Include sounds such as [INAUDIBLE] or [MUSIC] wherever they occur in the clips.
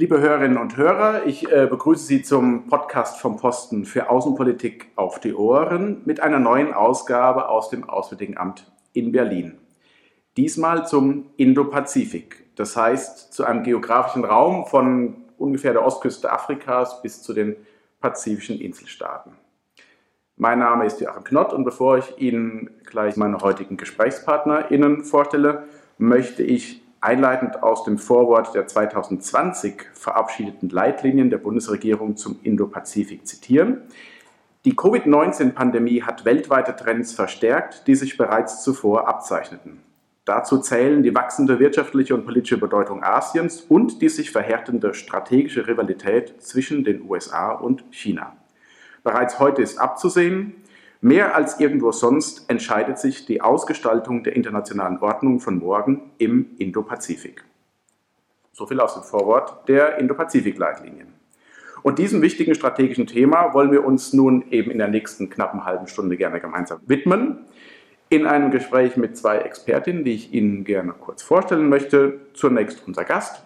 Liebe Hörerinnen und Hörer, ich äh, begrüße Sie zum Podcast vom Posten für Außenpolitik auf die Ohren mit einer neuen Ausgabe aus dem Auswärtigen Amt in Berlin. Diesmal zum Indo-Pazifik, das heißt zu einem geografischen Raum von ungefähr der Ostküste Afrikas bis zu den pazifischen Inselstaaten. Mein Name ist Joachim Knott und bevor ich Ihnen gleich meine heutigen GesprächspartnerInnen vorstelle, möchte ich einleitend aus dem Vorwort der 2020 verabschiedeten Leitlinien der Bundesregierung zum Indo-Pazifik zitieren. Die Covid-19-Pandemie hat weltweite Trends verstärkt, die sich bereits zuvor abzeichneten. Dazu zählen die wachsende wirtschaftliche und politische Bedeutung Asiens und die sich verhärtende strategische Rivalität zwischen den USA und China. Bereits heute ist abzusehen, Mehr als irgendwo sonst entscheidet sich die Ausgestaltung der internationalen Ordnung von morgen im Indo-Pazifik. So viel aus dem Vorwort der Indo-Pazifik-Leitlinien. Und diesem wichtigen strategischen Thema wollen wir uns nun eben in der nächsten knappen halben Stunde gerne gemeinsam widmen. In einem Gespräch mit zwei Expertinnen, die ich Ihnen gerne kurz vorstellen möchte. Zunächst unser Gast,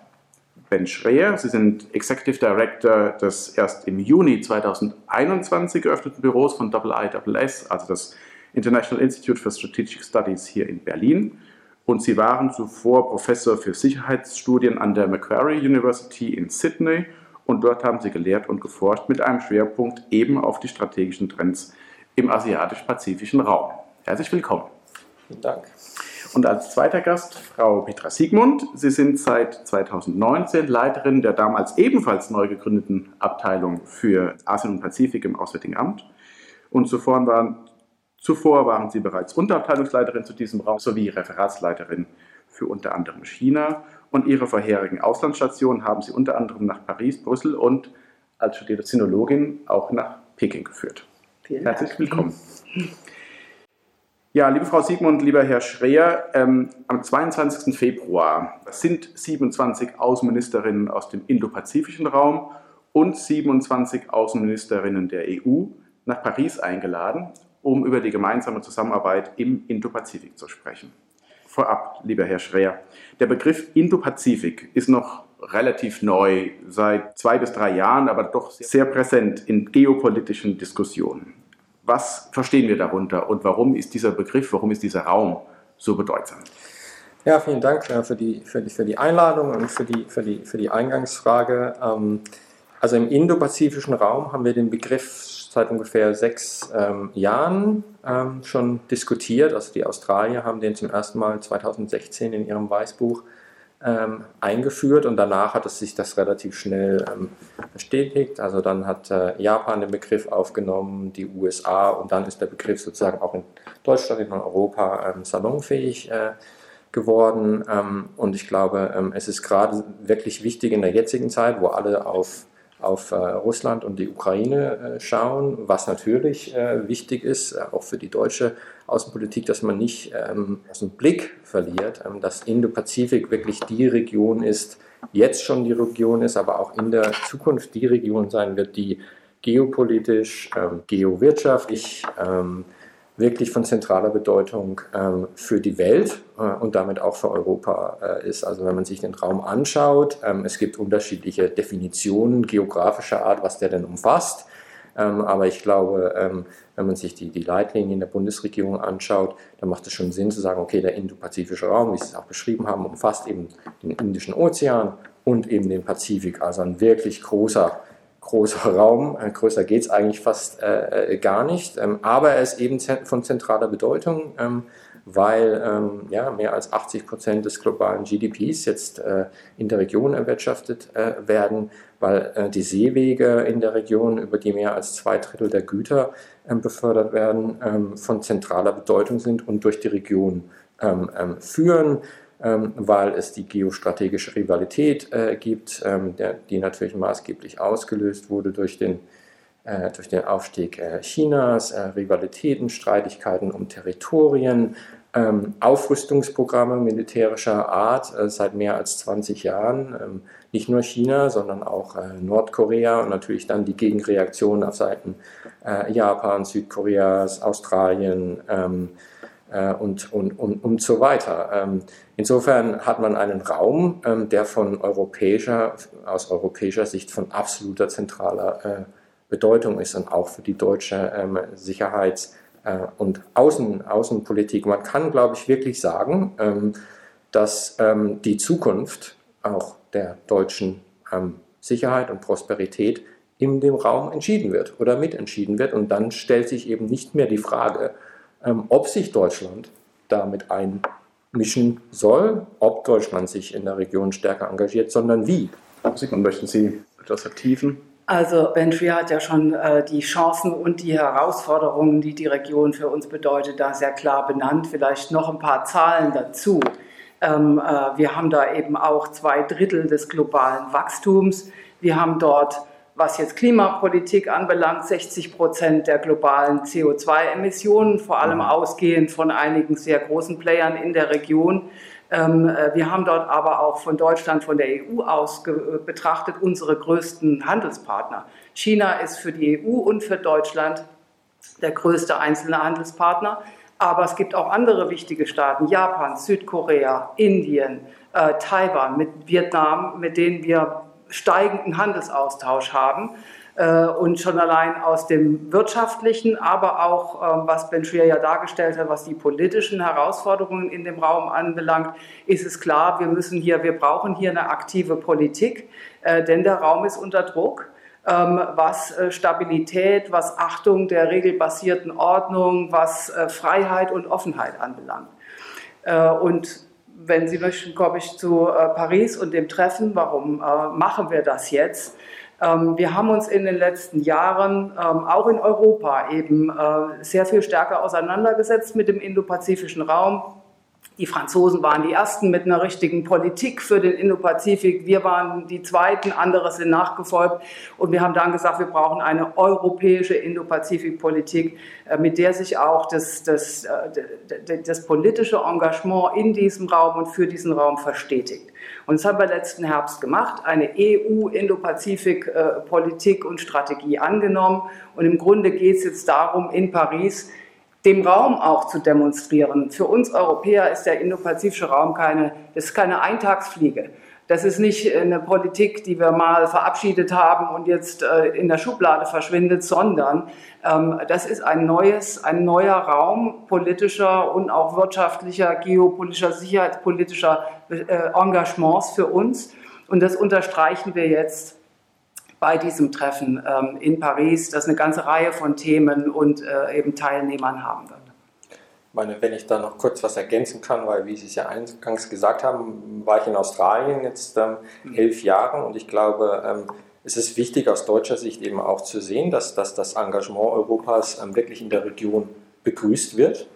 Ben Schreer. Sie sind Executive Director des erst im Juni 2021 geöffneten Büros von IISS, also das International Institute for Strategic Studies hier in Berlin. Und Sie waren zuvor Professor für Sicherheitsstudien an der Macquarie University in Sydney. Und dort haben Sie gelehrt und geforscht mit einem Schwerpunkt eben auf die strategischen Trends im asiatisch-pazifischen Raum. Herzlich willkommen. Vielen Dank. Und als zweiter Gast Frau Petra Siegmund. Sie sind seit 2019 Leiterin der damals ebenfalls neu gegründeten Abteilung für Asien und Pazifik im Auswärtigen Amt. Und zuvor waren, zuvor waren Sie bereits Unterabteilungsleiterin zu diesem Raum sowie Referatsleiterin für unter anderem China. Und Ihre vorherigen Auslandsstationen haben Sie unter anderem nach Paris, Brüssel und als studierte Sinologin auch nach Peking geführt. Vielen Herzlich willkommen. Ja, liebe Frau Siegmund, lieber Herr Schreer, ähm, am 22. Februar sind 27 Außenministerinnen aus dem indopazifischen Raum und 27 Außenministerinnen der EU nach Paris eingeladen, um über die gemeinsame Zusammenarbeit im Indopazifik zu sprechen. Vorab, lieber Herr Schreer, der Begriff Indopazifik ist noch relativ neu, seit zwei bis drei Jahren, aber doch sehr präsent in geopolitischen Diskussionen. Was verstehen wir darunter und warum ist dieser Begriff, warum ist dieser Raum so bedeutsam? Ja, vielen Dank äh, für die, für die, für die Einladung und für die, für die, für die Eingangsfrage. Ähm, also im indopazifischen Raum haben wir den Begriff seit ungefähr sechs ähm, Jahren ähm, schon diskutiert. Also die Australier haben den zum ersten Mal 2016 in ihrem Weißbuch ähm, eingeführt und danach hat es sich das relativ schnell ähm, bestätigt. Also dann hat äh, Japan den Begriff aufgenommen, die USA und dann ist der Begriff sozusagen auch in Deutschland, in Europa ähm, salonfähig äh, geworden. Ähm, und ich glaube, ähm, es ist gerade wirklich wichtig in der jetzigen Zeit, wo alle auf auf äh, Russland und die Ukraine äh, schauen, was natürlich äh, wichtig ist, auch für die deutsche Außenpolitik, dass man nicht ähm, aus dem Blick verliert, ähm, dass Indo-Pazifik wirklich die Region ist, jetzt schon die Region ist, aber auch in der Zukunft die Region sein wird, die geopolitisch, ähm, geowirtschaftlich, wirklich von zentraler Bedeutung ähm, für die Welt äh, und damit auch für Europa äh, ist. Also wenn man sich den Raum anschaut, ähm, es gibt unterschiedliche Definitionen geografischer Art, was der denn umfasst. Ähm, aber ich glaube, ähm, wenn man sich die, die Leitlinien der Bundesregierung anschaut, dann macht es schon Sinn zu sagen, okay, der indopazifische Raum, wie Sie es auch beschrieben haben, umfasst eben den Indischen Ozean und eben den Pazifik, also ein wirklich großer großer Raum, äh, größer geht es eigentlich fast äh, äh, gar nicht, ähm, aber er ist eben von zentraler Bedeutung, ähm, weil ähm, ja, mehr als 80 Prozent des globalen GDPs jetzt äh, in der Region erwirtschaftet äh, werden, weil äh, die Seewege in der Region, über die mehr als zwei Drittel der Güter ähm, befördert werden, ähm, von zentraler Bedeutung sind und durch die Region ähm, führen. Ähm, weil es die geostrategische Rivalität äh, gibt, ähm, die natürlich maßgeblich ausgelöst wurde durch den, äh, durch den Aufstieg äh, Chinas, Rivalitäten, Streitigkeiten um Territorien, ähm, Aufrüstungsprogramme militärischer Art seit mehr als 20 Jahren. Nicht nur China, sondern auch Nordkorea und natürlich dann die Gegenreaktionen auf Seiten Japan, Südkoreas, Australien, und, und, und, und so weiter. Ähm, insofern hat man einen Raum, ähm, der von europäischer, aus europäischer Sicht von absoluter zentraler äh, Bedeutung ist und auch für die deutsche ähm, Sicherheits- äh, und Außen, Außenpolitik. Man kann, glaube ich, wirklich sagen, dass die Zukunft auch der deutschen Sicherheit und Prosperität in dem Raum entschieden wird oder mitentschieden wird. Und dann stellt sich eben nicht mehr die Frage, ähm, ob sich Deutschland damit einmischen soll, ob Deutschland sich in der Region stärker engagiert, sondern wie. Sigmund, möchten Sie etwas vertiefen? Also Ben Trier hat ja schon äh, die Chancen und die Herausforderungen, die die Region für uns bedeutet, da sehr klar benannt. Vielleicht noch ein paar Zahlen dazu. Ähm, äh, wir haben da eben auch zwei Drittel des globalen Wachstums. Wir haben dort was jetzt Klimapolitik anbelangt, 60 Prozent der globalen CO2-Emissionen, vor allem mhm. ausgehend von einigen sehr großen Playern in der Region. Ähm, äh, wir haben dort aber auch von Deutschland, von der EU aus betrachtet, unsere größten Handelspartner. China ist für die EU und für Deutschland der größte einzelne Handelspartner. Aber es gibt auch andere wichtige Staaten, Japan, Südkorea, Indien, äh, Taiwan, mit Vietnam, mit denen wir steigenden Handelsaustausch haben. Äh, und schon allein aus dem wirtschaftlichen, aber auch, ähm, was Ben Schwer ja dargestellt hat, was die politischen Herausforderungen in dem Raum anbelangt, ist es klar, wir müssen hier, wir brauchen hier eine aktive Politik, äh, denn der Raum ist unter Druck ähm, was äh, Stabilität, was Achtung der regelbasierten Ordnung, was Freiheit und Offenheit anbelangt. Und wenn Sie möchten, komme ich zu Paris und dem Treffen. Warum machen wir das jetzt? Ähm, wir haben uns in den letzten Jahren ähm, auch in Europa eben äh, sehr viel stärker auseinandergesetzt mit dem indopazifischen Raum. Die Franzosen waren die ersten mit einer richtigen Politik für den Indopazifik. Wir waren die zweiten, andere sind nachgefolgt. Und wir haben dann gesagt, wir brauchen eine europäische Indopazifik-Politik, äh, mit der sich auch das, das, äh, das politische Engagement in diesem Raum und für diesen Raum verstetigt. Und das haben wir letzten Herbst gemacht, eine EU-Indopazifik-Politik und Strategie angenommen. Und im Grunde geht es jetzt darum, in Paris dem Raum auch zu demonstrieren. Für uns Europäer ist der indopazifische Raum keine, das ist keine Eintagsfliege. Das ist nicht eine Politik, die wir mal verabschiedet haben und jetzt äh, in der Schublade verschwindet, sondern ähm, das ist ein neues, ein neuer Raum politischer und auch wirtschaftlicher, geopolitischer, sicherheitspolitischer äh, Engagements für uns. Und das unterstreichen wir jetzt bei diesem Treffen ähm, in Paris, das eine ganze Reihe von Themen und äh, eben Teilnehmern haben wird meine, wenn ich da noch kurz was ergänzen kann, weil, wie Sie es ja eingangs gesagt haben, war ich in Australien jetzt ähm, mhm. elf Jahre und ich glaube, ähm, es ist wichtig aus deutscher Sicht eben auch zu sehen, dass, dass das Engagement Europas ähm, wirklich in der Region begrüßt wird.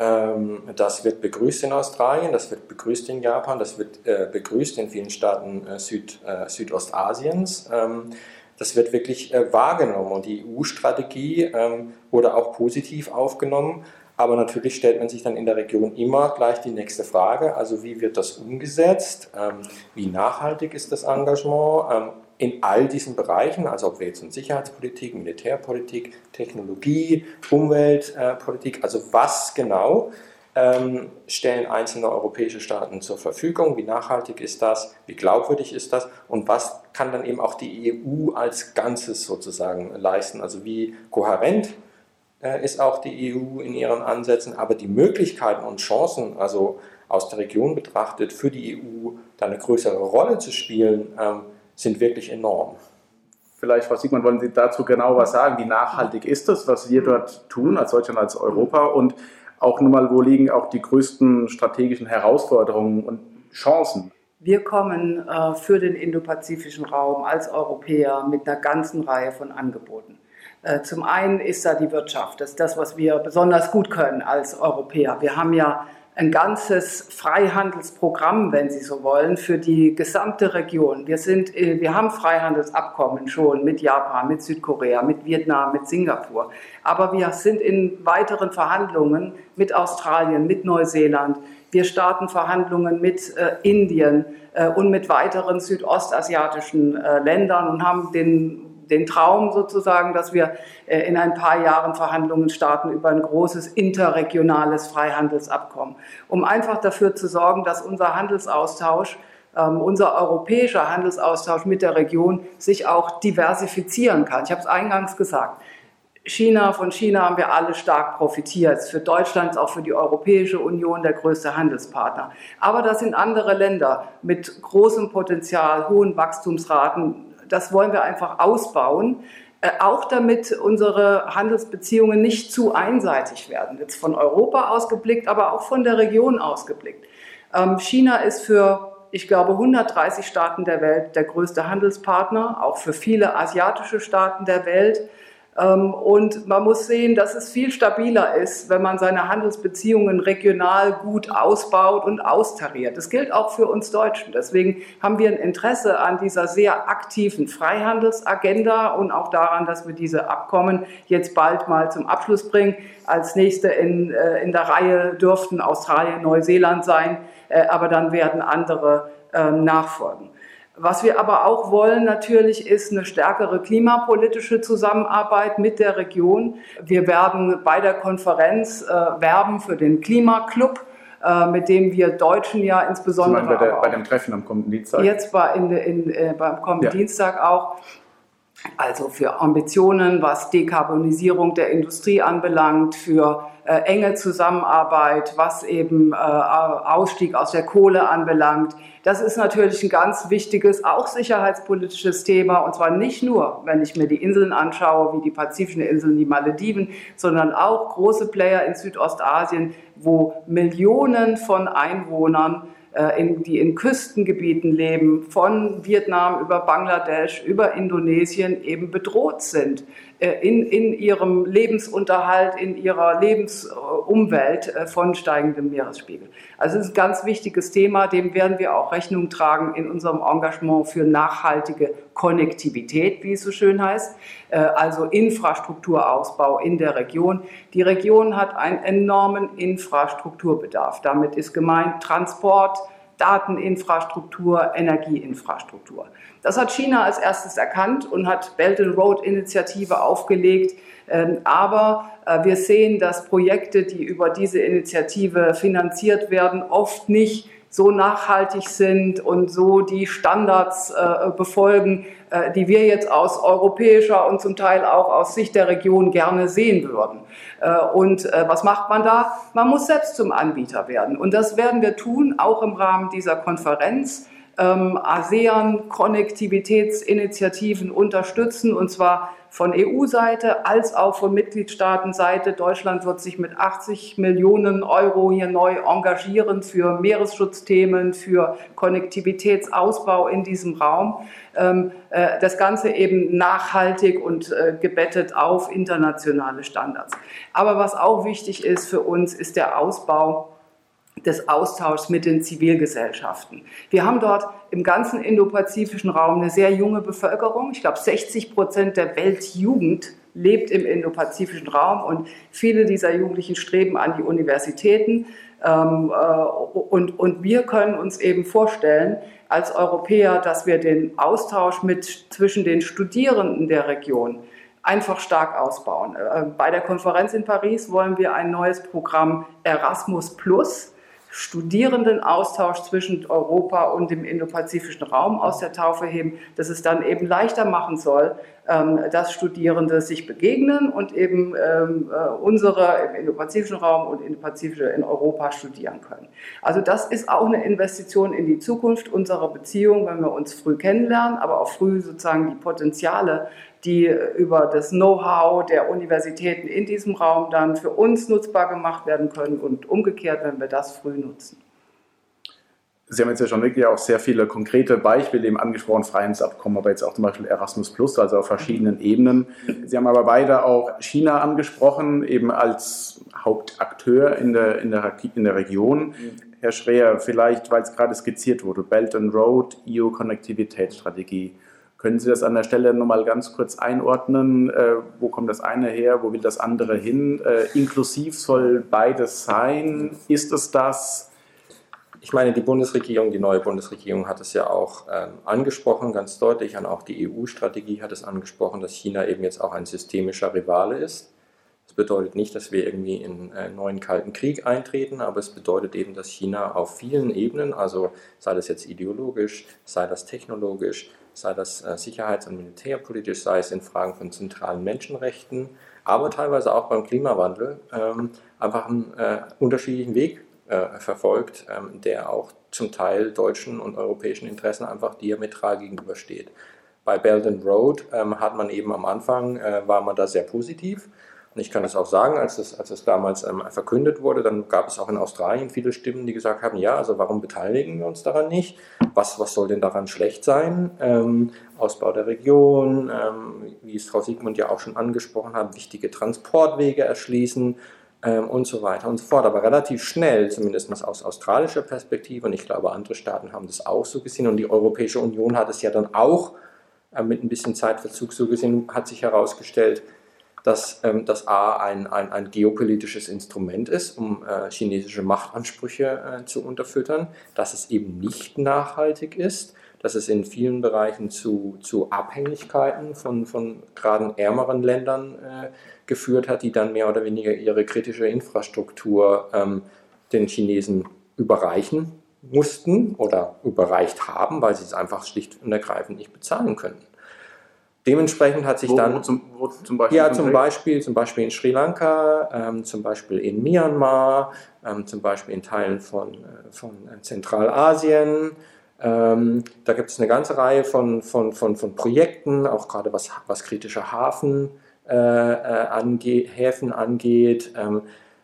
Ähm, das wird begrüßt in Australien, das wird begrüßt in Japan, das wird äh, begrüßt in vielen Staaten äh, Süd, äh, Südostasiens. Ähm, das wird wirklich wahrgenommen und die EU-Strategie ähm, wurde auch positiv aufgenommen. Aber natürlich stellt man sich dann in der Region immer gleich die nächste Frage, also wie wird das umgesetzt, wie nachhaltig ist das Engagement in all diesen Bereichen, also ob wir jetzt in Sicherheitspolitik, Militärpolitik, Technologie, Umweltpolitik, also was genau ähm, stellen einzelne europäische Staaten zur Verfügung, wie nachhaltig ist das, wie glaubwürdig ist das? Und was kann dann eben auch die EU als Ganzes sozusagen leisten, also wie kohärent äh, ist auch die EU in ihren Ansätzen, aber die Möglichkeiten und Chancen, also aus der Region betrachtet, für die EU da eine größere Rolle zu spielen, ähm, sind wirklich enorm. Vielleicht, Frau Siegmann, wollen Sie dazu genau was sagen? Wie nachhaltig ist das, was wir dort tun, als Deutschland, als Europa? Und auch nun mal, wo liegen auch die größten strategischen Herausforderungen und Chancen? Wir kommen äh, für den indopazifischen Raum als Europäer mit einer ganzen Reihe von Angeboten. Äh, zum einen ist da die Wirtschaft. Das ist das, was wir besonders gut können als Europäer. Wir haben ja ein ganzes Freihandelsprogramm, wenn Sie so wollen, für die gesamte Region. Wir, sind, äh, wir haben Freihandelsabkommen schon mit Japan, mit Südkorea, mit Vietnam, mit Singapur. Aber wir sind in weiteren Verhandlungen mit Australien, mit Neuseeland. Wir starten Verhandlungen mit äh, Indien äh, und mit weiteren südostasiatischen äh, Ländern und haben den den Traum sozusagen, dass wir äh, in ein paar Jahren Verhandlungen starten über ein großes interregionales Freihandelsabkommen, um einfach dafür zu sorgen, dass unser Handelsaustausch ähm, unser europäischer Handelsaustausch mit der Region sich auch diversifizieren kann. Ich habe es eingangs gesagt. China, von China haben wir alle stark profitiert. Für Deutschland, auch für die Europäische Union der größte Handelspartner. Aber das sind andere Länder mit großem Potenzial, hohen Wachstumsraten. Das wollen wir einfach ausbauen. Äh, auch damit unsere Handelsbeziehungen nicht zu einseitig werden. Jetzt von Europa ausgeblickt, aber auch von der Region ausgeblickt. Ähm, China ist für ich glaube, 130 Staaten der Welt der größte Handelspartner, auch für viele asiatische Staaten der Welt. Ähm, und man muss sehen, dass es viel stabiler ist, wenn man seine Handelsbeziehungen regional gut ausbaut und austariert. Das gilt auch für uns Deutschen. Deswegen haben wir ein Interesse an dieser sehr aktiven Freihandelsagenda und auch daran, dass wir diese Abkommen jetzt bald mal zum Abschluss bringen. Als nächste in, äh, in der Reihe dürften Australien, Neuseeland sein, äh, aber dann werden andere ähm, nachfolgen. Was wir aber auch wollen natürlich ist eine stärkere klimapolitische Zusammenarbeit mit der Region. Wir werden bei der Konferenz äh, werben für den Klimaclub äh, mit dem wir Deutschen ja insbesondere. Bei, der, bei, dem Treffen am kommenden Dienstag? Jetzt bei, in, in, äh, beim kommenden ja. Dienstag auch. Also für Ambitionen, was Dekarbonisierung der Industrie anbelangt, für äh, enge Zusammenarbeit, was eben äh, Ausstieg aus der Kohle anbelangt. Das ist natürlich ein ganz wichtiges, auch sicherheitspolitisches Thema. Und zwar nicht nur, wenn ich mir die Inseln anschaue, wie die pazifischen Inseln, die Malediven, sondern auch große Player in Südostasien, wo Millionen von Einwohnern in, die in Küstengebieten leben, von Vietnam über Bangladesch, über Indonesien eben bedroht sind. äh, in, in ihrem Lebensunterhalt, in ihrer Lebensumwelt äh, von steigendem Meeresspiegel. Also es ist ein ganz wichtiges Thema, dem werden wir auch Rechnung tragen in unserem Engagement für nachhaltige Konnektivität, wie es so schön heißt, also Infrastrukturausbau in der Region. Die Region hat einen enormen Infrastrukturbedarf. Damit ist gemeint Transport, Dateninfrastruktur, Energieinfrastruktur. Das hat China als erstes erkannt und hat Belt and Road Initiative aufgelegt. Ähm, aber äh, wir sehen, dass Projekte, die über diese Initiative finanziert werden, oft nicht so nachhaltig sind und so die Standards äh, befolgen, äh, die wir jetzt aus europäischer und zum Teil auch aus Sicht der Region gerne sehen würden. Äh, und äh, was macht man da? Man muss selbst zum Anbieter werden. Und das werden wir tun, auch im Rahmen dieser Konferenz. Ähm, ASEAN-Konnektivitätsinitiativen unterstützen, und zwar von EU-Seite als auch von Mitgliedstaatenseite. Deutschland wird sich mit 80 Millionen Euro hier neu engagieren für Meeresschutzthemen, für Konnektivitätsausbau in diesem Raum. Ähm, äh, das Ganze eben nachhaltig und äh, gebettet auf internationale Standards. Aber was auch wichtig ist für uns, ist der Ausbau des Austauschs mit den Zivilgesellschaften. Wir haben dort im ganzen indopazifischen Raum eine sehr junge Bevölkerung. Ich glaube, 60 Prozent der Weltjugend lebt im indopazifischen Raum und viele dieser Jugendlichen streben an die Universitäten. Ähm, äh, und, wir können uns eben vorstellen, als Europäer, dass wir den Austausch mit, zwischen den Studierenden der Region einfach stark ausbauen. Äh, bei der Konferenz in Paris wollen wir ein neues Programm Erasmus Plus Studierendenaustausch zwischen Europa und dem indopazifischen Raum aus der Taufe heben, dass es dann eben leichter machen soll, ähm, dass Studierende sich begegnen und eben ähm, äh, unsere im indopazifischen Raum und indopazifische in Europa studieren können. Also das ist auch eine Investition in die Zukunft unserer Beziehung, wenn wir uns früh kennenlernen, aber auch früh sozusagen die Potenziale die über das Know-how der Universitäten in diesem Raum dann für uns nutzbar gemacht werden können und umgekehrt, wenn wir das früh nutzen. Sie haben jetzt ja schon wirklich auch sehr viele konkrete Beispiele eben angesprochen, Freihandelsabkommen, aber jetzt auch zum Beispiel Erasmus Plus, also auf verschiedenen Ebenen. Sie haben aber beide auch China angesprochen, eben als Hauptakteur in der, in der, in der Region. Herr Schreer, vielleicht, weil es gerade skizziert wurde, Belt and Road, EU-Konnektivitätsstrategie. Können Sie das an der Stelle nochmal ganz kurz einordnen? Äh, wo kommt das eine her? Wo will das andere hin? Äh, inklusiv soll beides sein. Ist es das? ich meine, die Bundesregierung, die neue Bundesregierung hat es ja auch ähm, angesprochen, ganz deutlich, und auch die EU-Strategie hat es angesprochen, dass China eben jetzt auch ein systemischer Rivale ist. Bedeutet nicht, dass wir irgendwie in einen neuen Kalten Krieg eintreten, aber es bedeutet eben, dass China auf vielen Ebenen, also sei das jetzt ideologisch, sei das technologisch, sei das äh, sicherheits- und militärpolitisch, sei es in Fragen von zentralen Menschenrechten, aber teilweise auch beim Klimawandel, ähm, einfach einen äh, unterschiedlichen Weg äh, verfolgt, ähm, der auch zum Teil deutschen und europäischen Interessen einfach diametral gegenübersteht. Bei Belt and Road ähm, hat man eben am Anfang, äh, war man da sehr positiv. Ich kann das auch sagen, als das, als das damals ähm, verkündet wurde, dann gab es auch in Australien viele Stimmen, die gesagt haben, ja, also warum beteiligen wir uns daran nicht? Was, was soll denn daran schlecht sein? Ähm, Ausbau der Region, ähm, wie es Frau Siegmund ja auch schon angesprochen hat, wichtige Transportwege erschließen, ähm, und so weiter und so fort. Aber relativ schnell, zumindest aus australischer Perspektive, und ich glaube, andere Staaten haben das auch so gesehen, und die Europäische Union hat es ja dann auch äh, mit ein bisschen Zeitverzug so gesehen, hat sich herausgestellt, dass ähm, das A ein, ein, ein, geopolitisches Instrument ist, um äh, chinesische Machtansprüche äh, zu unterfüttern, dass es eben nicht nachhaltig ist, dass es in vielen Bereichen zu, zu Abhängigkeiten von, von gerade ärmeren Ländern äh, geführt hat, die dann mehr oder weniger ihre kritische Infrastruktur ähm, den Chinesen überreichen mussten oder überreicht haben, weil sie es einfach schlicht und ergreifend nicht bezahlen können. Dementsprechend hat sich wo, dann wo zum, wo zum Beispiel ja zum Beispiel zum Beispiel in Sri Lanka, ähm, zum Beispiel in Myanmar, ähm, zum Beispiel in Teilen von, äh, von Zentralasien. Ähm, da gibt es eine ganze Reihe von, von, von, von Projekten, auch gerade was, was kritische Hafen äh, äh, ange Häfen angeht, ähm,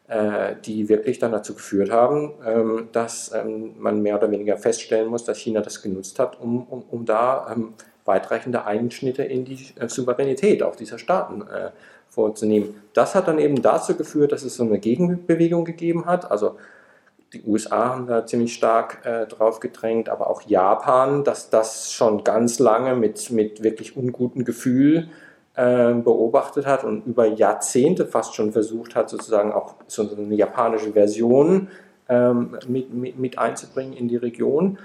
äh, die wirklich dann dazu geführt haben, ähm, dass ähm, man mehr oder weniger feststellen muss, dass China das genutzt hat, um, um, um da ähm, weitreichende Einschnitte in die äh, Souveränität auch dieser Staaten äh, vorzunehmen. Das hat dann eben dazu geführt, dass es so eine Gegenbewegung gegeben hat. Also die USA haben da ziemlich stark äh, drauf gedrängt, aber auch Japan, dass das schon ganz lange mit, mit wirklich ungutem Gefühl beobachtet hat und über Jahrzehnte fast schon versucht hat, sozusagen auch so eine japanische Version ähm, mit, mit, mit, einzubringen in die Region.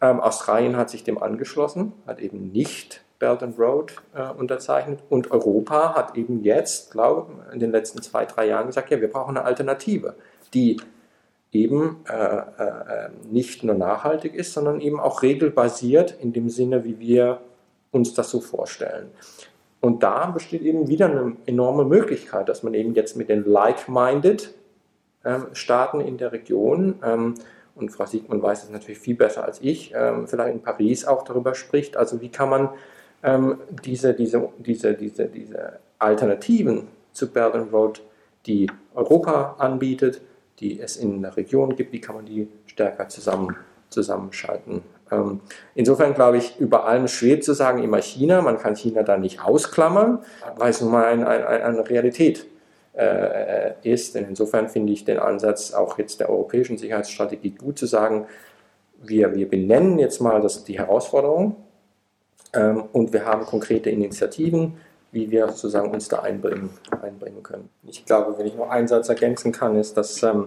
Ähm, Australien hat sich dem angeschlossen, hat eben nicht Belt and Road äh, unterzeichnet und Europa hat eben jetzt, glaube ich, in den letzten zwei, drei Jahren gesagt, ja, wir brauchen eine Alternative, die eben äh, äh, nicht nur nachhaltig ist, sondern eben auch regelbasiert in dem Sinne, wie wir uns das so vorstellen. Und da besteht eben wieder eine enorme Möglichkeit, dass man eben jetzt mit den like-minded ähm, Staaten in der Region, ähm, und Frau Siegmann weiß es natürlich viel besser als ich, ähm, vielleicht in Paris auch darüber spricht, also wie kann man ähm, diese, diese, diese, diese, diese Alternativen zu Belt and Road, die Europa anbietet, die es in der Region gibt, wie kann man die stärker zusammen, zusammenschalten. Ähm, insofern glaube ich, über allem schwebt zu sagen immer China. Man kann China da nicht ausklammern, weil es nun mal ein, ein, eine Realität äh, ist. Denn insofern finde ich den Ansatz auch jetzt der europäischen Sicherheitsstrategie gut zu sagen, wir, wir benennen jetzt mal das, die Herausforderung ähm, und wir haben konkrete Initiativen, wie wir sozusagen uns da einbringen, einbringen können. Ich glaube, wenn ich noch einen Satz ergänzen kann, ist, dass ähm,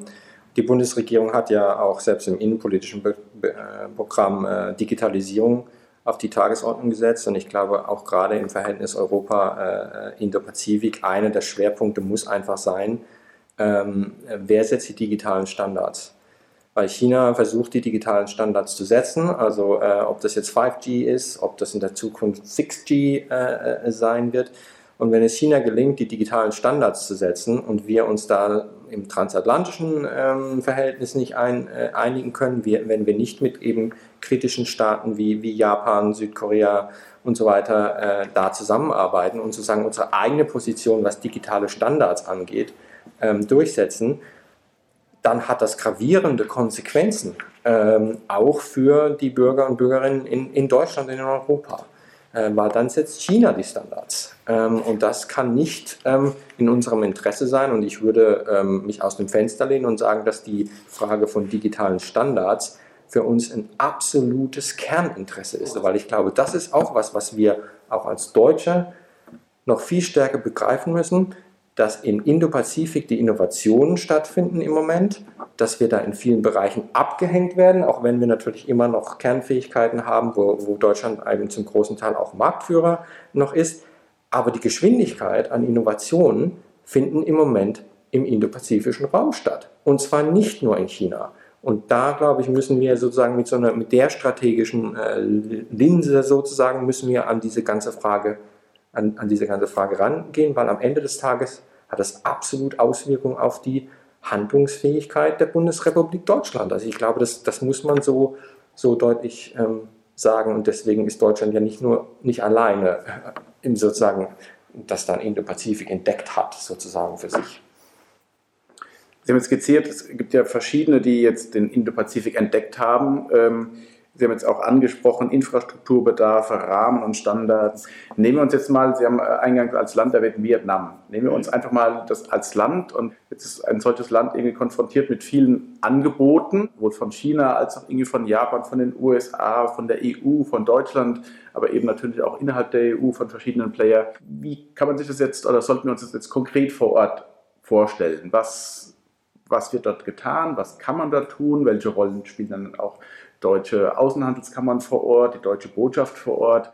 die Bundesregierung hat ja auch selbst im innenpolitischen Be Be äh, Programm äh, Digitalisierung auf die Tagesordnung gesetzt und ich glaube auch gerade im Verhältnis Europa-Indo-Pazifik äh, einer der Schwerpunkte muss einfach sein, ähm, wer setzt die digitalen Standards? Weil China versucht, die digitalen Standards zu setzen, also äh, ob das jetzt 5G ist, ob das in der Zukunft 6G äh, sein wird. Und wenn es China gelingt, die digitalen Standards zu setzen und wir uns da im transatlantischen ähm, Verhältnis nicht ein, äh, einigen können, wir, wenn wir nicht mit eben kritischen Staaten wie, wie Japan, Südkorea und so weiter äh, da zusammenarbeiten und sozusagen unsere eigene Position, was digitale Standards angeht, ähm, durchsetzen, dann hat das gravierende Konsequenzen ähm, auch für die Bürger und Bürgerinnen in, in Deutschland und in Europa. Äh, weil dann setzt China die Standards. Ähm, und das kann nicht ähm, in unserem Interesse sein. Und ich würde ähm, mich aus dem Fenster lehnen und sagen, dass die Frage von digitalen Standards für uns ein absolutes Kerninteresse ist. Weil ich glaube, das ist auch was, was wir auch als Deutsche noch viel stärker begreifen müssen. Dass im Indo-Pazifik die Innovationen stattfinden im Moment, dass wir da in vielen Bereichen abgehängt werden, auch wenn wir natürlich immer noch Kernfähigkeiten haben, wo, wo Deutschland eben zum großen Teil auch Marktführer noch ist. Aber die Geschwindigkeit an Innovationen finden im Moment im indopazifischen Raum statt. Und zwar nicht nur in China. Und da, glaube ich, müssen wir sozusagen mit so einer, mit der strategischen äh, Linse sozusagen, müssen wir an diese ganze Frage, an, an diese ganze Frage rangehen, weil am Ende des Tages hat das absolut Auswirkungen auf die Handlungsfähigkeit der Bundesrepublik Deutschland. Also ich glaube, das, das muss man so, so deutlich ähm, sagen. Und deswegen ist Deutschland ja nicht nur nicht alleine äh, im sozusagen, das dann Indo-Pazifik entdeckt hat, sozusagen für sich. Sie haben jetzt skizziert, es gibt ja verschiedene, die jetzt den Indo-Pazifik entdeckt haben. Ähm, Sie haben jetzt auch angesprochen, Infrastrukturbedarfe, Rahmen und Standards. Nehmen wir uns jetzt mal, Sie haben eingangs als Land erwähnt Vietnam. Nehmen wir uns einfach mal das als Land und jetzt ist ein solches Land irgendwie konfrontiert mit vielen Angeboten, sowohl von China als auch irgendwie von Japan, von den USA, von der EU, von Deutschland, aber eben natürlich auch innerhalb der EU von verschiedenen Playern. Wie kann man sich das jetzt oder sollten wir uns das jetzt konkret vor Ort vorstellen? Was, was wird dort getan? Was kann man dort tun? Welche Rollen spielen dann auch deutsche Außenhandelskammern vor Ort, die deutsche Botschaft vor Ort?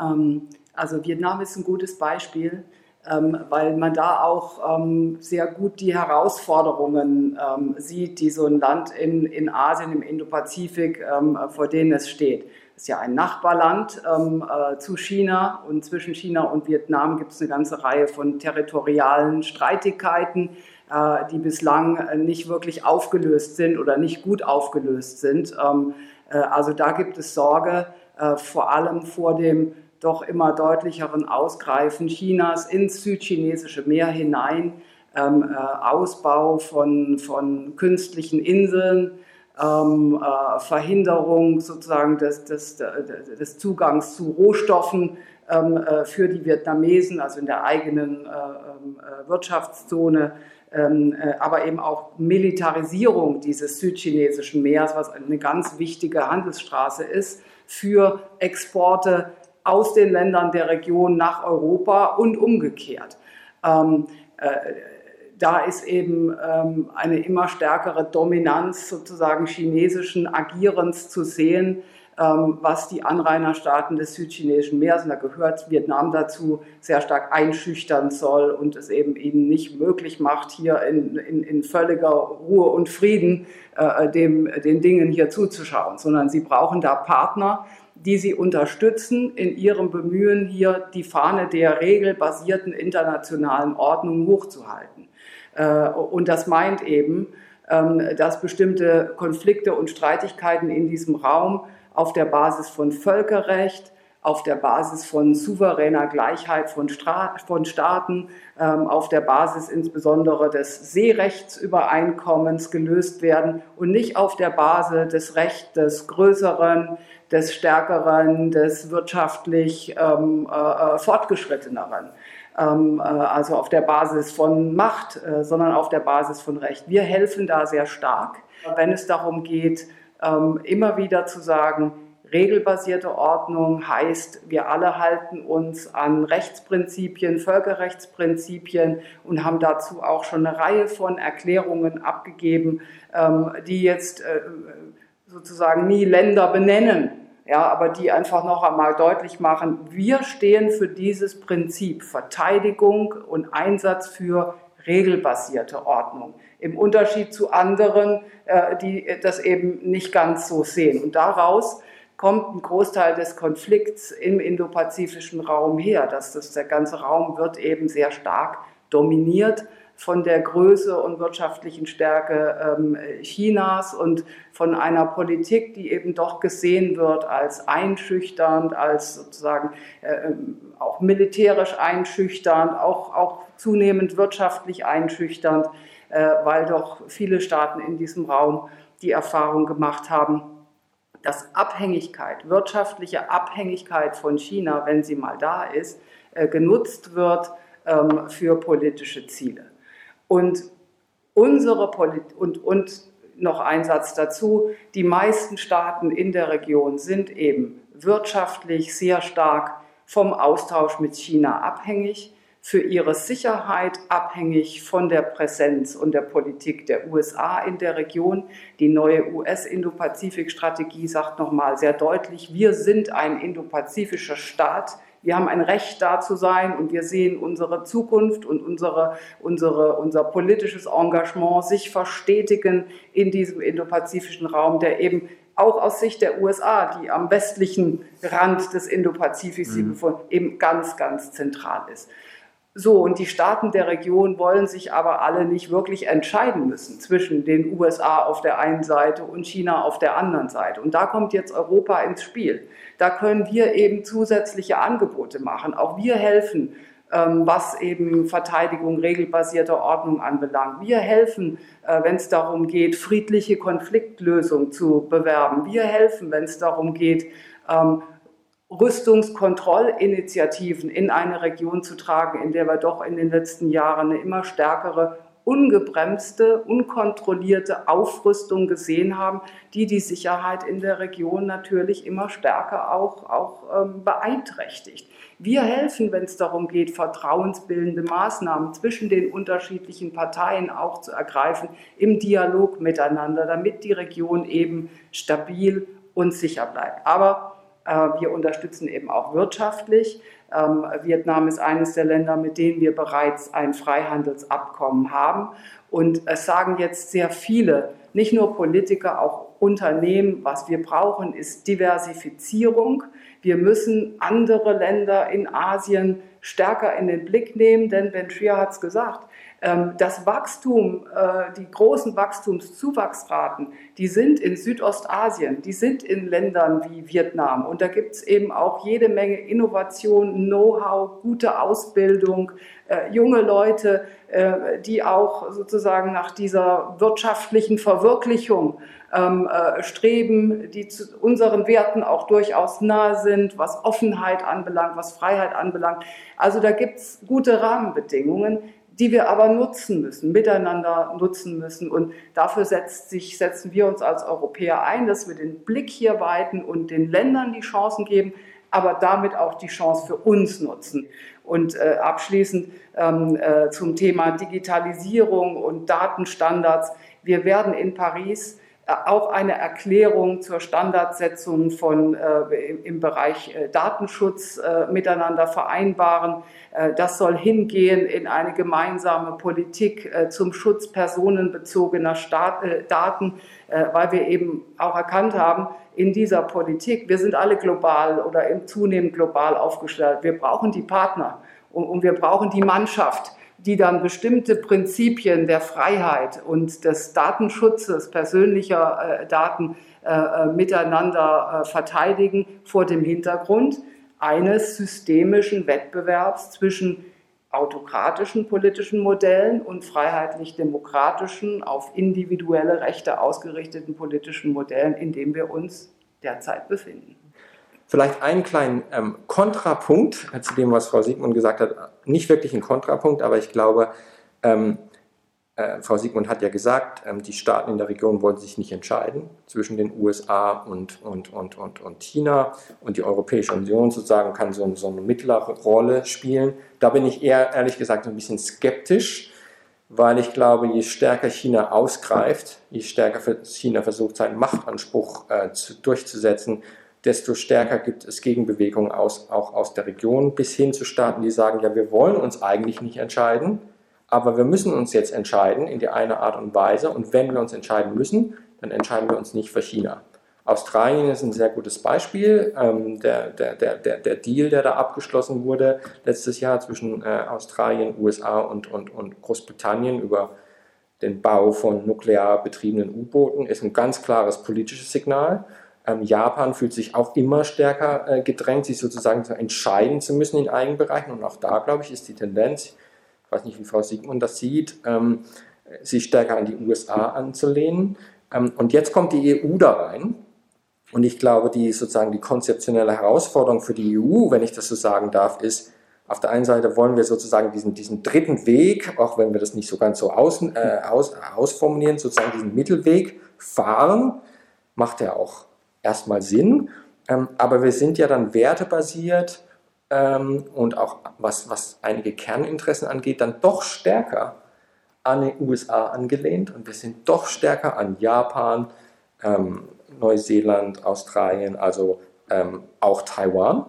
Ähm, also Vietnam ist ein gutes Beispiel, ähm, weil man da auch ähm, sehr gut die Herausforderungen sieht, die so ein Land in, in Asien, im Indopazifik, vor denen es steht. Es ist ja ein Nachbarland äh, zu China und zwischen China und Vietnam gibt es eine ganze Reihe von territorialen Streitigkeiten äh, die bislang äh, nicht wirklich aufgelöst sind oder nicht gut aufgelöst sind. Ähm, äh, also da gibt es Sorge, vor allem vor dem doch immer deutlicheren Ausgreifen Chinas ins südchinesische Meer hinein, ähm, Ausbau von, von künstlichen Inseln, ähm, äh, Verhinderung sozusagen des, des, des, Zugangs zu Rohstoffen ähm, äh, für die Vietnamesen, also in der eigenen äh, Wirtschaftszone, ähm, äh, aber eben auch Militarisierung dieses südchinesischen Meers, was eine ganz wichtige Handelsstraße ist für Exporte aus den Ländern der Region nach Europa und umgekehrt. Ähm, äh, da ist eben ähm, eine immer stärkere Dominanz sozusagen chinesischen Agierens zu sehen, ähm, was die Anrainerstaaten des südchinesischen Meeres, und da gehört Vietnam dazu, sehr stark einschüchtern soll und es eben ihnen nicht möglich macht, hier in, in, in völliger Ruhe und Frieden äh, dem, den Dingen hier zuzuschauen, sondern sie brauchen da Partner, die sie unterstützen in ihrem Bemühen, hier die Fahne der regelbasierten internationalen Ordnung hochzuhalten. Äh, und das meint eben, ähm, dass bestimmte Konflikte und Streitigkeiten in diesem Raum auf der Basis von Völkerrecht, auf der Basis von souveräner Gleichheit von, Stra von Staaten, ähm, auf der Basis insbesondere des Seerechtsübereinkommens gelöst werden und nicht auf der Basis des Rechts des Größeren, des Stärkeren, des wirtschaftlich ähm, äh, Fortgeschritteneren. Ähm, äh, also auf der Basis von Macht, äh, sondern auf der Basis von Recht. Wir helfen da sehr stark, wenn es darum geht, ähm, immer wieder zu sagen, regelbasierte Ordnung heißt, wir alle halten uns an Rechtsprinzipien, Völkerrechtsprinzipien und haben dazu auch schon eine Reihe von Erklärungen abgegeben, ähm, die jetzt äh, sozusagen nie Länder benennen, ja, aber die einfach noch einmal deutlich machen, wir stehen für dieses Prinzip Verteidigung und Einsatz für regelbasierte Ordnung im Unterschied zu anderen, äh, die das eben nicht ganz so sehen. Und daraus kommt ein Großteil des Konflikts im indopazifischen Raum her. Dass das, der ganze Raum wird eben sehr stark dominiert von der Größe und wirtschaftlichen Stärke ähm, Chinas und von einer Politik, die eben doch gesehen wird als einschüchternd, als sozusagen äh, auch militärisch einschüchternd, auch, auch zunehmend wirtschaftlich einschüchternd. Äh, weil doch viele Staaten in diesem Raum die Erfahrung gemacht haben, dass Abhängigkeit, wirtschaftliche Abhängigkeit von China, wenn sie mal da ist, äh, genutzt wird ähm, für politische Ziele. Und unsere Polit und, und noch ein Satz dazu, die meisten Staaten in der Region sind eben wirtschaftlich sehr stark vom Austausch mit China abhängig. Für ihre Sicherheit abhängig von der Präsenz und der Politik der USA in der Region. Die neue US-Indo-Pazifik-Strategie sagt nochmal sehr deutlich, wir sind ein indopazifischer Staat. Wir haben ein Recht da zu sein und wir sehen unsere Zukunft und unsere, unsere, unser politisches Engagement sich verstetigen in diesem indopazifischen Raum, der eben auch aus Sicht der USA, die am westlichen Rand des Indo-Pazifiks mhm. eben ganz, ganz zentral ist. So, und die Staaten der Region wollen sich aber alle nicht wirklich entscheiden müssen zwischen den USA auf der einen Seite und China auf der anderen Seite. Und da kommt jetzt Europa ins Spiel. Da können wir eben zusätzliche Angebote machen. Auch wir helfen, ähm, was eben Verteidigung regelbasierter Ordnung anbelangt. Wir helfen, äh, wenn es darum geht, friedliche Konfliktlösung zu bewerben. Wir helfen, wenn es darum geht, ähm, Rüstungskontrollinitiativen in eine Region zu tragen, in der wir doch in den letzten Jahren eine immer stärkere ungebremste, unkontrollierte Aufrüstung gesehen haben, die die Sicherheit in der Region natürlich immer stärker auch, auch ähm, beeinträchtigt. Wir helfen, wenn es darum geht, vertrauensbildende Maßnahmen zwischen den unterschiedlichen Parteien auch zu ergreifen, im Dialog miteinander, damit die Region eben stabil und sicher bleibt. Aber wir unterstützen eben auch wirtschaftlich. Ähm, Vietnam ist eines der Länder, mit denen wir bereits ein Freihandelsabkommen haben. Und es sagen jetzt sehr viele, nicht nur Politiker, auch Unternehmen, was wir brauchen, ist Diversifizierung. Wir müssen andere Länder in Asien stärker in den Blick nehmen, denn Ben Trier hat es gesagt, das Wachstum, äh, die großen Wachstumszuwachsraten, die sind in Südostasien, die sind in Ländern wie Vietnam. Und da gibt es eben auch jede Menge Innovation, Know-how, gute Ausbildung, äh, junge Leute, äh, die auch sozusagen nach dieser wirtschaftlichen Verwirklichung ähm, streben, die zu unseren Werten auch durchaus nahe sind, was Offenheit anbelangt, was Freiheit anbelangt. Also da gibt es gute Rahmenbedingungen die wir aber nutzen müssen, miteinander nutzen müssen. Und dafür setzt sich, setzen wir uns als Europäer ein, dass wir den Blick hier weiten und den Ländern die Chancen geben, aber damit auch die Chance für uns nutzen. Und äh, abschließend ähm, äh, zum Thema Digitalisierung und Datenstandards. Wir werden in Paris auch eine Erklärung zur Standardsetzung von, äh, im Bereich äh, Datenschutz äh, miteinander vereinbaren. Äh, das soll hingehen in eine gemeinsame Politik äh, zum Schutz personenbezogener Staat, äh, Daten, weil wir eben auch erkannt haben, in dieser Politik, wir sind alle global oder zunehmend global aufgestellt. Wir brauchen die Partner und, und wir brauchen die Mannschaft die dann bestimmte Prinzipien der Freiheit und des Datenschutzes persönlicher äh, Daten äh, äh, miteinander verteidigen vor dem Hintergrund eines systemischen Wettbewerbs zwischen autokratischen politischen Modellen und freiheitlich-demokratischen, auf individuelle Rechte ausgerichteten politischen Modellen, in dem wir uns derzeit befinden. Vielleicht einen kleinen ähm, Kontrapunkt zu dem, was Frau Siegmund gesagt hat. Nicht wirklich ein Kontrapunkt, aber ich glaube, ähm, äh, Frau Siegmund hat ja gesagt, ähm, die Staaten in der Region wollen sich nicht entscheiden zwischen den USA und, und, und, und, und China. Und die Europäische Union sozusagen kann so, so eine mittlere Rolle spielen. Da bin ich eher, ehrlich gesagt, ein bisschen skeptisch, weil ich glaube, je stärker China ausgreift, je stärker China versucht, seinen Machtanspruch äh, zu, durchzusetzen, desto stärker gibt es Gegenbewegungen aus, auch aus der Region bis hin zu Staaten, die sagen, ja, wir wollen uns eigentlich nicht entscheiden, aber wir müssen uns jetzt entscheiden in die eine Art und Weise und wenn wir uns entscheiden müssen, dann entscheiden wir uns nicht für China. Australien ist ein sehr gutes Beispiel. Ähm, der, der, der, der Deal, der da abgeschlossen wurde letztes Jahr zwischen äh, Australien, USA und, und, und Großbritannien über den Bau von nuklear betriebenen U-Booten, ist ein ganz klares politisches Signal. Ähm, Japan fühlt sich auch immer stärker äh, gedrängt, sich sozusagen entscheiden zu müssen in einigen Bereichen. Und auch da, glaube ich, ist die Tendenz, ich weiß nicht, wie Frau Siegmund das sieht, ähm, sich stärker an die USA anzulehnen. Ähm, und jetzt kommt die EU da rein. Und ich glaube, die sozusagen die konzeptionelle Herausforderung für die EU, wenn ich das so sagen darf, ist, auf der einen Seite wollen wir sozusagen diesen, diesen dritten Weg, auch wenn wir das nicht so ganz so aus, äh, aus, ausformulieren, sozusagen diesen Mittelweg fahren, macht ja auch erstmal Sinn. Ähm, aber wir sind ja dann wertebasiert ähm, und auch was, was einige Kerninteressen angeht, dann doch stärker an die USA angelehnt und wir sind doch stärker an Japan, ähm, Neuseeland, Australien, also ähm, auch Taiwan,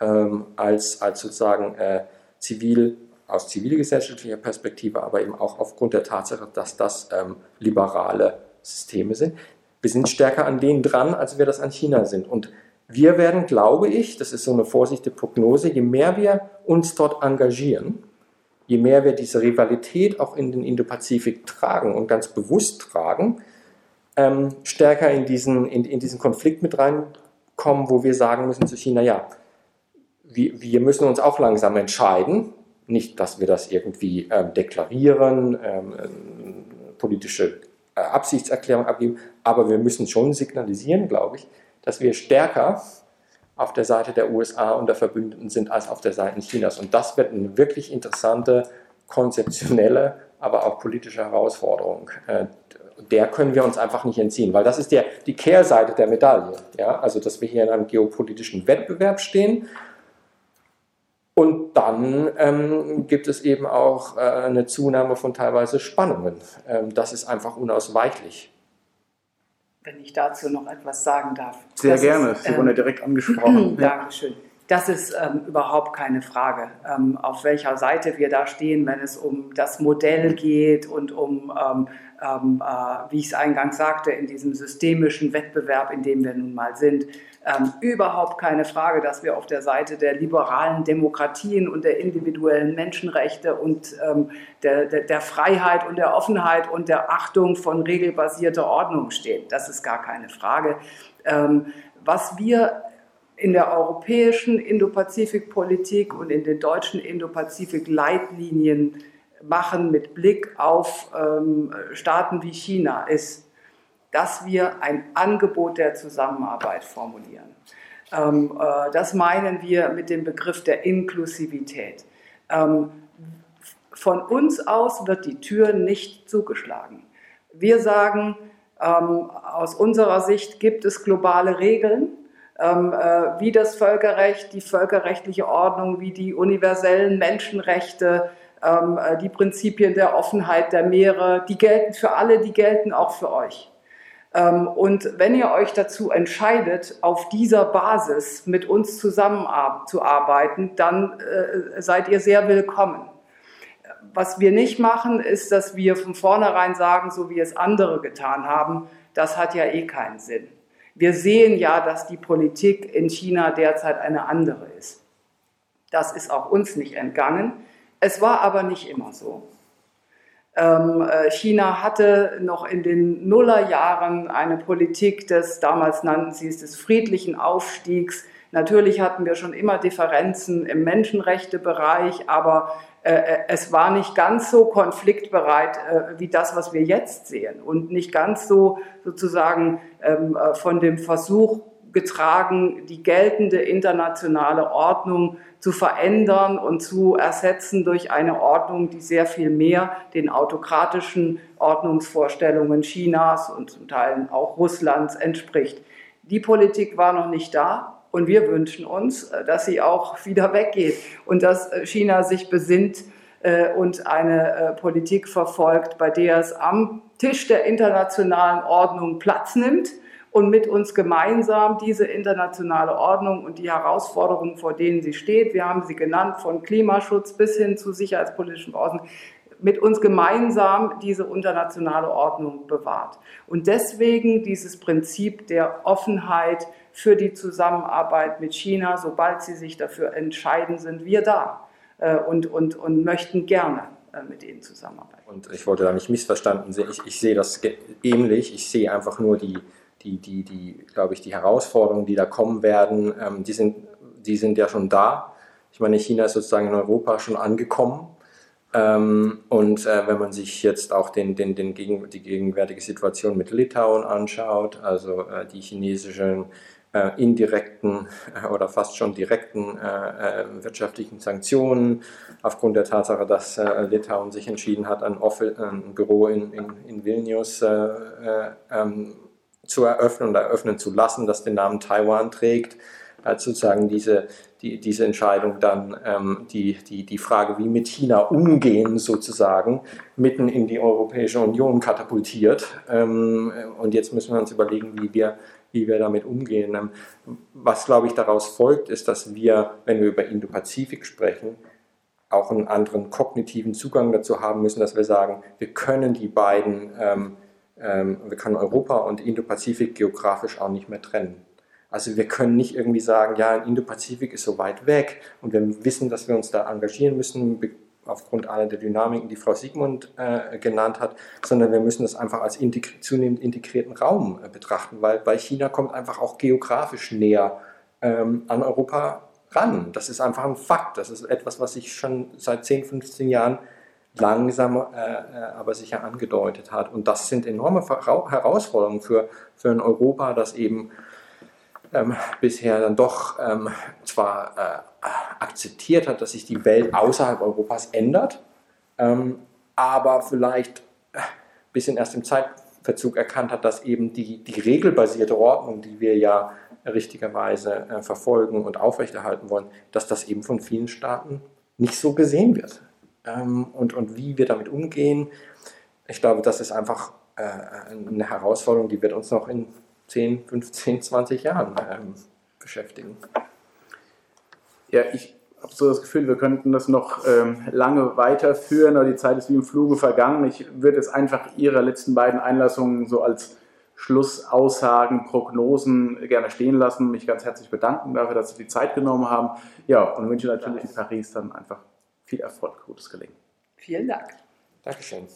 ähm, als, als sozusagen äh, zivil, aus zivilgesellschaftlicher Perspektive, aber eben auch aufgrund der Tatsache, dass das ähm, liberale Systeme sind. Wir sind stärker an denen dran, als wir das an China sind. Und wir werden, glaube ich, das ist so eine vorsichtige Prognose, je mehr wir uns dort engagieren, je mehr wir diese Rivalität auch in den Indo-Pazifik tragen und ganz bewusst tragen, ähm, stärker in diesen, in, in diesen Konflikt mit reinkommen, wo wir sagen müssen zu China, ja, wir, wir müssen uns auch langsam entscheiden, nicht, dass wir das irgendwie ähm, deklarieren, ähm, politische äh, Absichtserklärung abgeben, aber wir müssen schon signalisieren, glaube ich, dass wir stärker auf der Seite der USA und der Verbündeten sind als auf der Seite Chinas. Und das wird eine wirklich interessante, konzeptionelle, aber auch politische Herausforderung. Äh, der können wir uns einfach nicht entziehen, weil das ist der, die Kehrseite der Medaille. Ja? Also, dass wir hier in einem geopolitischen Wettbewerb stehen. Und dann ähm, gibt es eben auch äh, eine Zunahme von teilweise Spannungen. Ähm, das ist einfach unausweichlich wenn ich dazu noch etwas sagen darf. Sehr das gerne, ist, Sie wurden ja ähm, direkt angesprochen. [CLEARS THROAT] Dankeschön. Das ist ähm, überhaupt keine Frage, ähm, auf welcher Seite wir da stehen, wenn es um das Modell geht und um, ähm, ähm äh, wie ich es eingangs sagte, in diesem systemischen Wettbewerb, in dem wir nun mal sind. Ähm, überhaupt keine Frage, dass wir auf der Seite der liberalen Demokratien und der individuellen Menschenrechte und ähm, der, der, der, Freiheit und der Offenheit und der Achtung von regelbasierter Ordnung stehen. Das ist gar keine Frage. Was wir in der europäischen Indo-Pazifik-Politik und in den deutschen Indo-Pazifik-Leitlinien machen mit Blick auf ähm, Staaten wie China ist, dass wir ein Angebot der Zusammenarbeit formulieren. Ähm, äh, das meinen wir mit dem Begriff der Inklusivität. Ähm, von uns aus wird die Tür nicht zugeschlagen. Wir sagen, ähm, aus unserer Sicht gibt es globale Regeln, ähm, äh, wie das Völkerrecht, die völkerrechtliche Ordnung, wie die universellen Menschenrechte, ähm, äh, die Prinzipien der Offenheit der Meere, die gelten für alle, die gelten auch für euch. Ähm, und wenn ihr euch dazu entscheidet, auf dieser Basis mit uns zusammenzuarbeiten, dann äh, seid ihr sehr willkommen. Was wir nicht machen, ist, dass wir von vornherein sagen, so wie es andere getan haben, das hat ja eh keinen Sinn. Wir sehen ja, dass die Politik in China derzeit eine andere ist. Das ist auch uns nicht entgangen. Es war aber nicht immer so. Ähm, äh, China hatte noch in den Nullerjahren eine Politik des, damals nannten sie es, des friedlichen Aufstiegs. Natürlich hatten wir schon immer Differenzen im Menschenrechtebereich, aber es war nicht ganz so konfliktbereit äh, wie das, was wir jetzt sehen und nicht ganz so sozusagen ähm, äh, von dem Versuch getragen, die geltende internationale Ordnung zu verändern und zu ersetzen durch eine Ordnung, die sehr viel mehr den autokratischen Ordnungsvorstellungen Chinas und zum Teil auch Russlands entspricht. Die Politik war noch nicht da. Und wir wünschen uns, äh, dass sie auch wieder weggeht und dass äh, China sich besinnt äh, und eine Politik verfolgt, bei der es am Tisch der internationalen Ordnung Platz nimmt und mit uns gemeinsam diese internationale Ordnung und die Herausforderungen, vor denen sie steht, wir haben sie genannt, von Klimaschutz bis hin zu sicherheitspolitischen Ordnung, mit uns gemeinsam diese internationale Ordnung bewahrt. Und deswegen dieses Prinzip der Offenheit für die Zusammenarbeit mit China, sobald sie sich dafür entscheiden, sind wir da äh, und, und, und möchten gerne äh, mit ihnen zusammenarbeiten. Und ich wollte da nicht missverstanden sehen. Ich, ich sehe das ähnlich. Ich sehe einfach nur die, die, die, die glaube ich, die Herausforderungen, die da kommen werden, ähm, die, sind, die sind ja schon da. Ich meine, China ist sozusagen in Europa schon angekommen. Ähm, und äh, wenn man sich jetzt auch den, den, den gegen, die gegenwärtige Situation mit Litauen anschaut, also äh, die chinesischen indirekten äh, oder fast schon direkten äh, äh, wirtschaftlichen Sanktionen aufgrund der Tatsache, dass Litauen sich entschieden hat, ein, ein Büro in, in, in Vilnius ähm, zu eröffnen und eröffnen zu lassen, das den Namen Taiwan trägt. hat sozusagen diese, die, diese Entscheidung dann ähm, die, die, die Frage, wie mit China umgehen, sozusagen, mitten in die Europäische Union katapultiert. Ähm, und jetzt müssen wir uns überlegen, wie wir, wie wir damit umgehen. Ähm, was, glaube ich, daraus folgt, ist, dass wir, wenn wir über Indo-Pazifik sprechen, auch einen anderen kognitiven Zugang dazu haben müssen, dass wir sagen, wir können die beiden, ähm, ähm, wir können Europa und Indo-Pazifik geografisch auch nicht mehr trennen. Also wir können nicht irgendwie sagen, ja, Indo-Pazifik ist so weit weg und wir wissen, dass wir uns da engagieren müssen aufgrund aller der Dynamiken, die Frau Siegmund äh, genannt hat, sondern wir müssen das einfach als integri zunehmend integrierten Raum äh, betrachten, weil bei China kommt einfach auch geografisch näher ähm, an Europa ran. Das ist einfach ein Fakt. Das ist etwas, was sich schon seit 10, 15 Jahren langsam äh, äh, aber sicher angedeutet hat. Und das sind enorme Herausforderungen für, für ein Europa, das eben ähm, bisher dann doch ähm, zwar äh, akzeptiert hat, dass sich die Welt außerhalb Europas ändert, ähm, aber vielleicht ein bisschen erst im Zeitverzug erkannt hat, dass eben die, die regelbasierte Ordnung, die wir ja richtigerweise äh, verfolgen und aufrechterhalten wollen, dass das eben von vielen Staaten nicht so gesehen wird. Ähm, und, und wie wir damit umgehen, ich glaube, das ist einfach äh, eine Herausforderung, die wird uns noch in 10, 15, 20 Jahren ähm, beschäftigen. Ja, ich habe so das Gefühl, wir könnten das noch ähm, lange weiterführen, aber die Zeit ist wie im Fluge vergangen. Ich würde jetzt einfach Ihre letzten beiden Einlassungen so als Schlussaussagen, Prognosen gerne stehen lassen. Mich ganz herzlich bedanken dafür, dass Sie die Zeit genommen haben. Ja, und wünsche natürlich in Paris dann einfach viel Erfolg, gutes Gelingen. Vielen Dank. Dankeschön.